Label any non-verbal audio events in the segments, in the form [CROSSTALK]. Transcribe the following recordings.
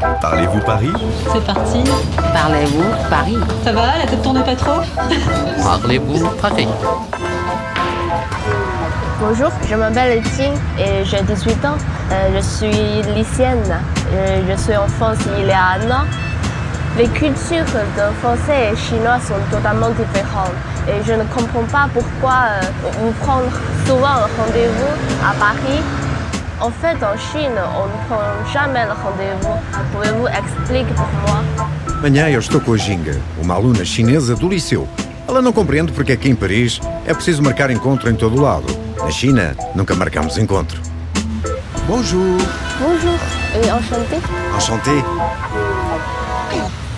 Parlez-vous Paris? C'est parti. Parlez-vous Paris? Ça va, la tête tourne pas trop? [LAUGHS] Parlez-vous Paris? Bonjour, je m'appelle Ting et j'ai 18 ans. Euh, je suis lycéenne. Euh, je suis en France il y a un an. Les cultures de français et chinois sont totalement différentes et je ne comprends pas pourquoi euh, on prend souvent un rendez-vous à Paris. En fait, en Chine, on ne prend jamais le rendez-vous. Pouvez-vous expliquer pour moi Amanhã eu estou com a Ginga, uma aluna chinesa do liceu. Ela não compreende porque aqui em Paris é preciso marcar encontro em todo lado. Na China, nunca marcamos encontro. Bonjour, Bonjour et enchanté. enchanté.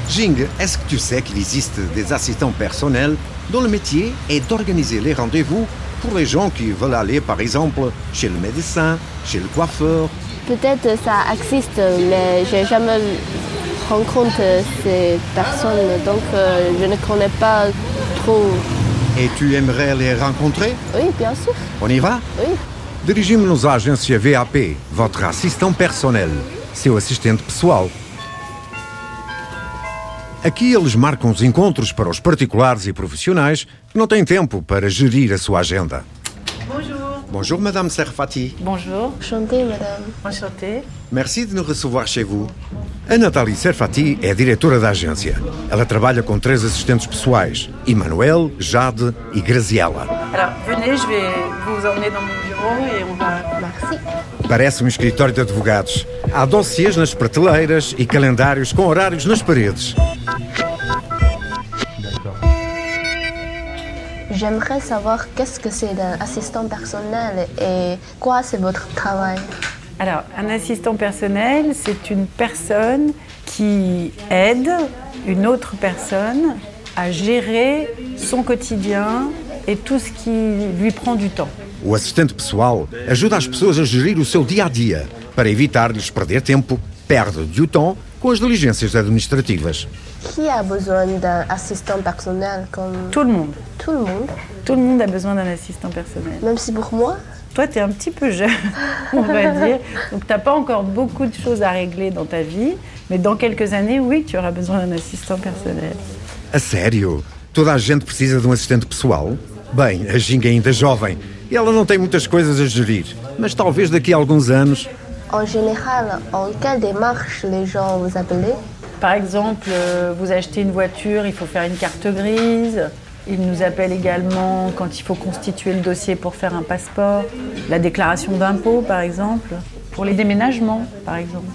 Jing, est-ce que tu sais qu'il existe des assistants personnels dont le métier est d'organiser les rendez-vous pour les gens qui veulent aller, par exemple, chez le médecin, chez le coiffeur Peut-être ça existe, mais j'ai jamais rencontré ces personnes, donc euh, je ne connais pas trop. Et tu aimerais les rencontrer? Oui, bien sûr, On y va? Oui. Dirigimos-nos à agência VAP, votre assistant personnel, seu assistente pessoal. Aqui eles marcam os encontros para os particulares e profissionais que não têm tempo para gerir a sua agenda. Bonjour. Bonjour, Madame Serfati. Bonjour. Enchantée, madame. Enchanté. Merci de nos recevoir chez vous. A Nathalie Serfati é diretora da agência. Ela trabalha com três assistentes pessoais: Emmanuel, Jade e Graziella. Alors, venez, je vais vous emmener dans mon bureau et on va... Merci. Parece um escritório de advogados. Há dossiês nas prateleiras e calendários com horários nas paredes. J'aimerais savoir qu'est-ce que c'est un assistant personnel et quoi c'est votre travail. Alors, un assistant personnel, c'est une personne qui aide une autre personne à gérer son quotidien et tout ce qui lui prend du temps. O assistente pessoal ajuda as pessoas a gerir o seu dia a dia para evitar-lhes perder tempo, perde du temps com as diligências administrativas. Qui a besoin d'un assistant personnel comme Tout le monde. tout le monde, Tout le monde a besoin d'un assistant personnel. même si pour moi Toi, tu es un petit peu jeune, [LAUGHS] on va dire. Donc, tu n'as pas encore beaucoup de choses à régler dans ta vie. Mais dans quelques années, oui, tu auras besoin d'un assistant personnel. A sério? Toda a gente precisa de um assistente pessoal? Bem, a Ginga é ainda jovem e ela não tem muitas coisas a gerir. Mas talvez daqui a alguns anos. En général, en quelle démarche les gens vous appellent Par exemple, euh, vous achetez une voiture, il faut faire une carte grise. Ils nous appellent également quand il faut constituer le dossier pour faire un passeport, la déclaration d'impôt par exemple, pour les déménagements par exemple,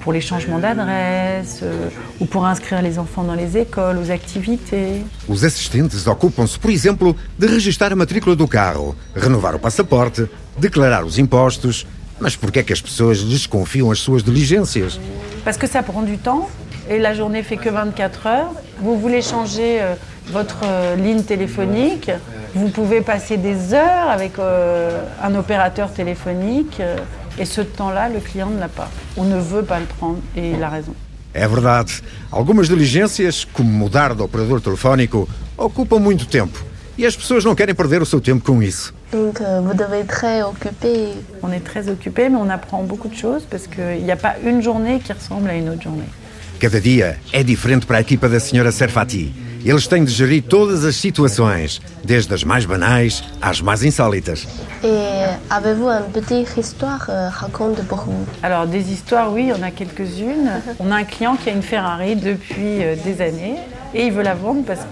pour les changements d'adresse euh, ou pour inscrire les enfants dans les écoles, aux activités. Os assistentes ocupam-se, por exemplo, de registrar a matrícula do carro, renovar o passaporte, declarar os impostos. Mas por que é que as pessoas desconfiam as suas diligências? Parce que ça prend du temps et la journée fait que 24 heures. Vous voulez changer euh, votre euh, ligne téléphonique, vous pouvez passer des heures avec euh, un opérateur téléphonique euh, et ce temps-là, le client ne l'a pas. On ne veut pas le prendre et il a raison. É verdade. Algumas diligências, como mudar de operador telefónico, ocupam muito tempo. E as pessoas não querem perder o seu tempo com isso. Donc euh, vous devez être très occupé. On est très occupé, mais on apprend beaucoup de choses parce qu'il n'y a pas une journée qui ressemble à une autre journée. Cada dia é diferente para a equipa da Sra. Serfati. Eles têm de gerir todas as situações, desde as mais banais às mais insólitas. Et avez-vous une petite histoire euh, raconte pour vous? Alors, des histoires, oui, on a quelques-unes. On a un client qui a une Ferrari depuis euh, des années et il veut la vendre parce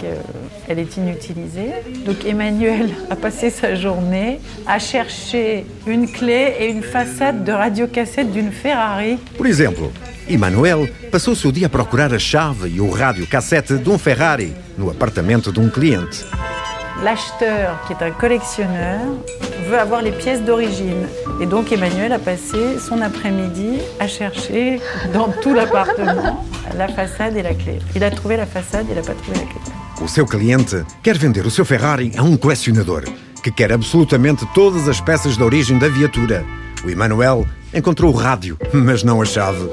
qu'elle est inutilisée. Donc, Emmanuel a passé sa journée à chercher une clé et une façade de radiocassette d'une Ferrari. Por exemplo, Emmanuel passou seu dia a procurar a chave e o rádio cassete de um Ferrari no apartamento de um cliente. L'acheteur, qui est un collectionneur, veut avoir les pièces d'origine. Et donc Emmanuel a passé son après-midi à chercher dans tout l'appartement la façade et la clé. Il a trouvé la façade, il n'a pas trouvé la clé. O seu cliente quer vender o seu Ferrari a um colecionador que quer absolutamente todas as peças de origem da viatura. O Emmanuel encontrou o rádio, mas não a chave.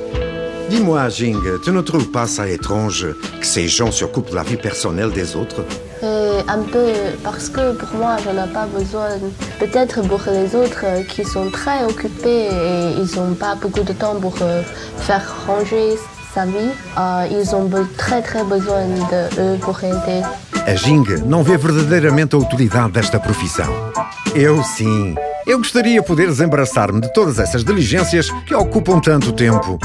Dis-moi, Jing, tu ne trouves pas ça étrange que ces gens s'occupent de la vie personnelle des autres Euh, Un peu parce que pour moi, je n'ai pas besoin. Peut-être pour les autres qui sont très occupés et ils n'ont pas beaucoup de temps pour euh, faire ranger sa vie. Euh, ils ont très très besoin de pour aider. A Jing não vê verdadeiramente a utilidade desta profissão. Eu sim. Eu gostaria de poder desembaraçar-me de todas essas diligências que ocupam tanto tempo.